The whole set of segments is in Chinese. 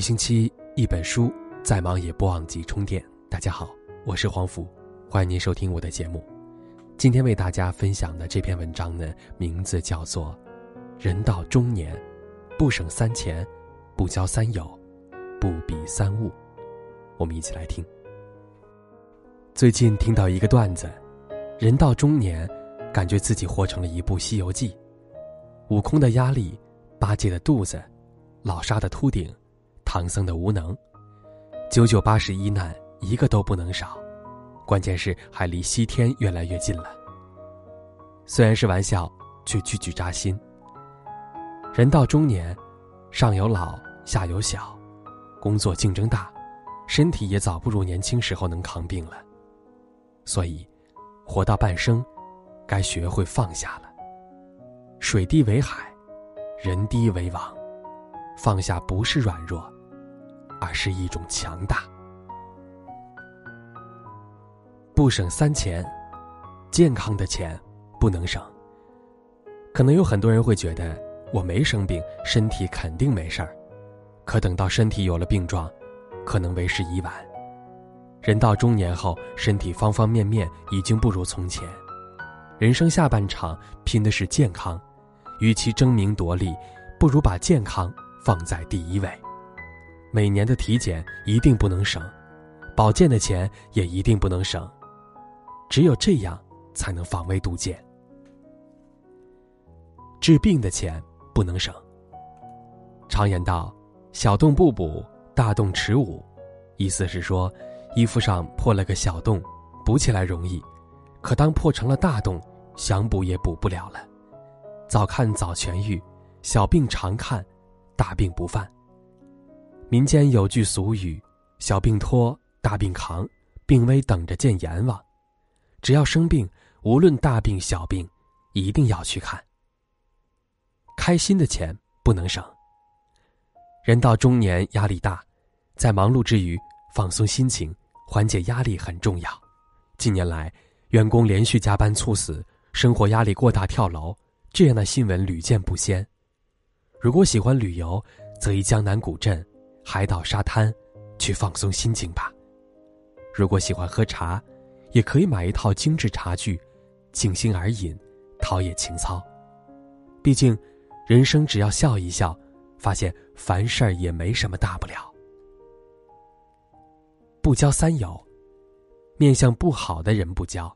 一星期一本书，再忙也不忘记充电。大家好，我是黄福，欢迎您收听我的节目。今天为大家分享的这篇文章呢，名字叫做《人到中年，不省三钱，不交三友，不比三物》。我们一起来听。最近听到一个段子，人到中年，感觉自己活成了一部《西游记》，悟空的压力，八戒的肚子，老沙的秃顶，唐僧的无能，九九八十一难，一个都不能少。关键是还离西天越来越近了。虽然是玩笑，却句句扎心。人到中年，上有老，下有小，工作竞争大，身体也早不如年轻时候能扛病了。所以，活到半生，该学会放下了。水低为海，人低为王。放下不是软弱，而是一种强大。不省三钱，健康的钱不能省。可能有很多人会觉得，我没生病，身体肯定没事儿。可等到身体有了病状，可能为时已晚。人到中年后，身体方方面面已经不如从前。人生下半场拼的是健康，与其争名夺利，不如把健康放在第一位。每年的体检一定不能省，保健的钱也一定不能省。只有这样，才能防微杜渐。治病的钱不能省。常言道：“小洞不补，大洞持五。”意思是说。衣服上破了个小洞，补起来容易，可当破成了大洞，想补也补不了了。早看早痊愈，小病常看，大病不犯。民间有句俗语：“小病拖，大病扛，病危等着见阎王。”只要生病，无论大病小病，一定要去看。开心的钱不能省。人到中年，压力大，在忙碌之余放松心情。缓解压力很重要。近年来，员工连续加班猝死、生活压力过大跳楼这样的新闻屡见不鲜。如果喜欢旅游，则宜江南古镇、海岛沙滩去放松心情吧。如果喜欢喝茶，也可以买一套精致茶具，静心而饮，陶冶情操。毕竟，人生只要笑一笑，发现凡事儿也没什么大不了。不交三友，面相不好的人不交。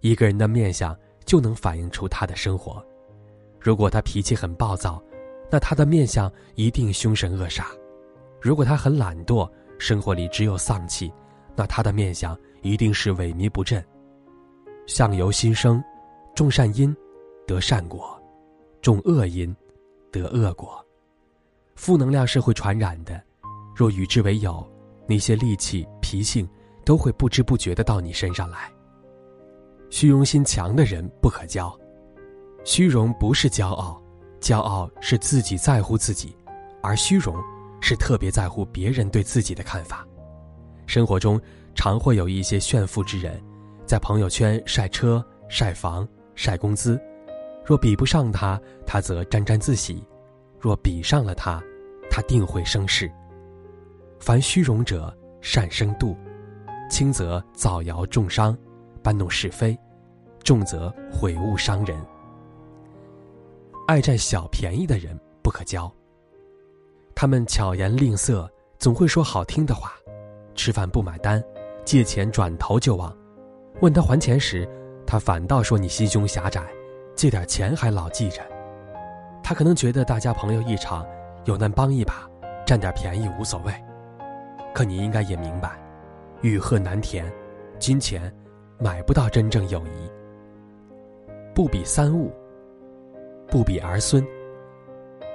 一个人的面相就能反映出他的生活。如果他脾气很暴躁，那他的面相一定凶神恶煞；如果他很懒惰，生活里只有丧气，那他的面相一定是萎靡不振。相由心生，种善因得善果，种恶因得恶果。负能量是会传染的，若与之为友。那些戾气、脾性都会不知不觉的到你身上来。虚荣心强的人不可交，虚荣不是骄傲，骄傲是自己在乎自己，而虚荣是特别在乎别人对自己的看法。生活中常会有一些炫富之人，在朋友圈晒车、晒房、晒工资，若比不上他，他则沾沾自喜；若比上了他，他定会生事。凡虚荣者，善生妒，轻则造谣重伤，搬弄是非；重则毁物伤人。爱占小便宜的人不可交。他们巧言令色，总会说好听的话，吃饭不买单，借钱转头就忘。问他还钱时，他反倒说你心胸狭窄，借点钱还老记着。他可能觉得大家朋友一场，有难帮一把，占点便宜无所谓。可你应该也明白，欲壑难填，金钱买不到真正友谊。不比三物，不比儿孙。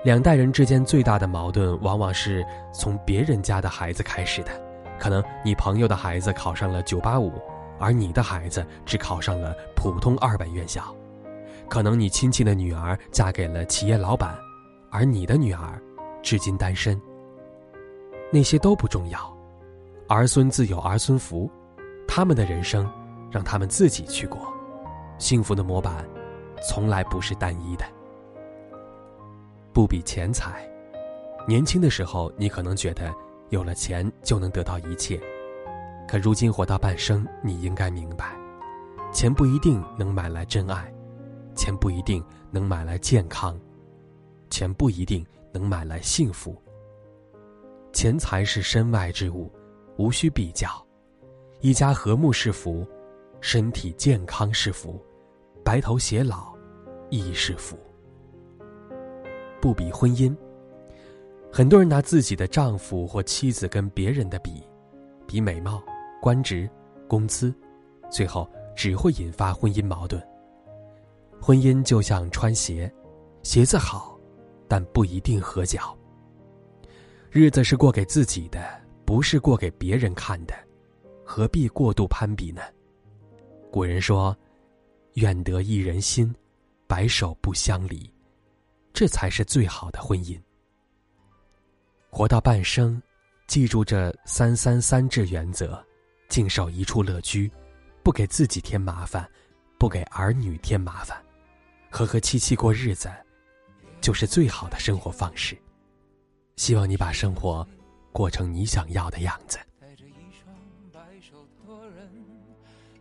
两代人之间最大的矛盾，往往是从别人家的孩子开始的。可能你朋友的孩子考上了九八五，而你的孩子只考上了普通二本院校；可能你亲戚的女儿嫁给了企业老板，而你的女儿至今单身。那些都不重要，儿孙自有儿孙福，他们的人生，让他们自己去过。幸福的模板，从来不是单一的。不比钱财，年轻的时候，你可能觉得有了钱就能得到一切，可如今活到半生，你应该明白，钱不一定能买来真爱，钱不一定能买来健康，钱不一定能买来幸福。钱财是身外之物，无需比较。一家和睦是福，身体健康是福，白头偕老亦是福。不比婚姻。很多人拿自己的丈夫或妻子跟别人的比，比美貌、官职、工资，最后只会引发婚姻矛盾。婚姻就像穿鞋，鞋子好，但不一定合脚。日子是过给自己的，不是过给别人看的，何必过度攀比呢？古人说：“愿得一人心，白首不相离。”这才是最好的婚姻。活到半生，记住这三三三制原则，静守一处乐居，不给自己添麻烦，不给儿女添麻烦，和和气气过日子，就是最好的生活方式。希望你把生活过成你想要的样子。带着一双白手托人，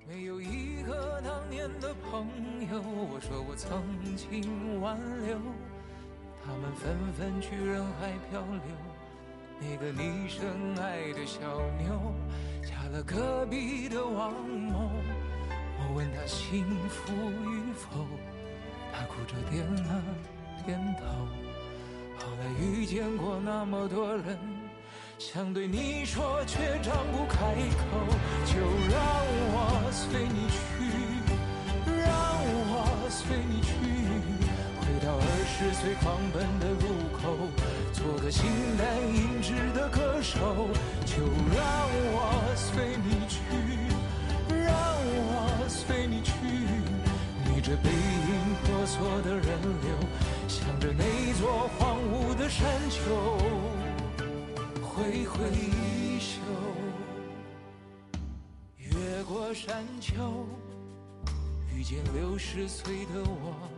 没有一个当年的朋友。我说我曾经挽留，他们纷纷去人海漂流。那个你深爱的小妞，嫁了隔壁的王某。我问她幸福与否，她哭着点了点头。后来遇见过那么多人，想对你说却张不开口。就让我随你去，十岁狂奔的路口，做个形单影只的歌手，就让我随你去，让我随你去。逆着背影婆娑的人流，向着那座荒芜的山丘挥挥衣袖，越过山丘，遇见六十岁的我。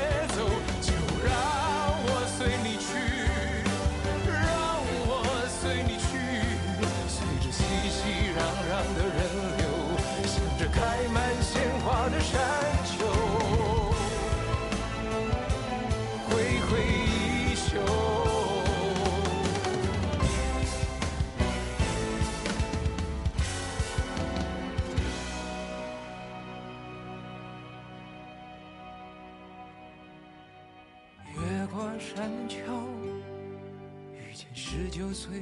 山丘，遇见十九岁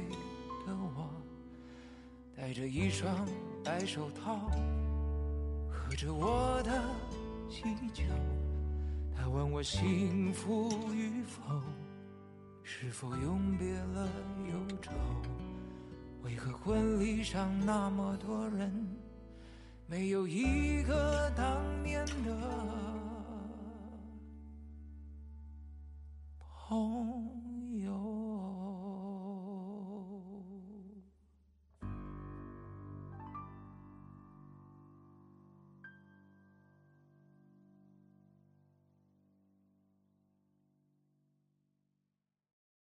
的我，戴着一双白手套，喝着我的喜酒。他问我幸福与否，是否永别了忧愁？为何婚礼上那么多人，没有一个当年的？哦。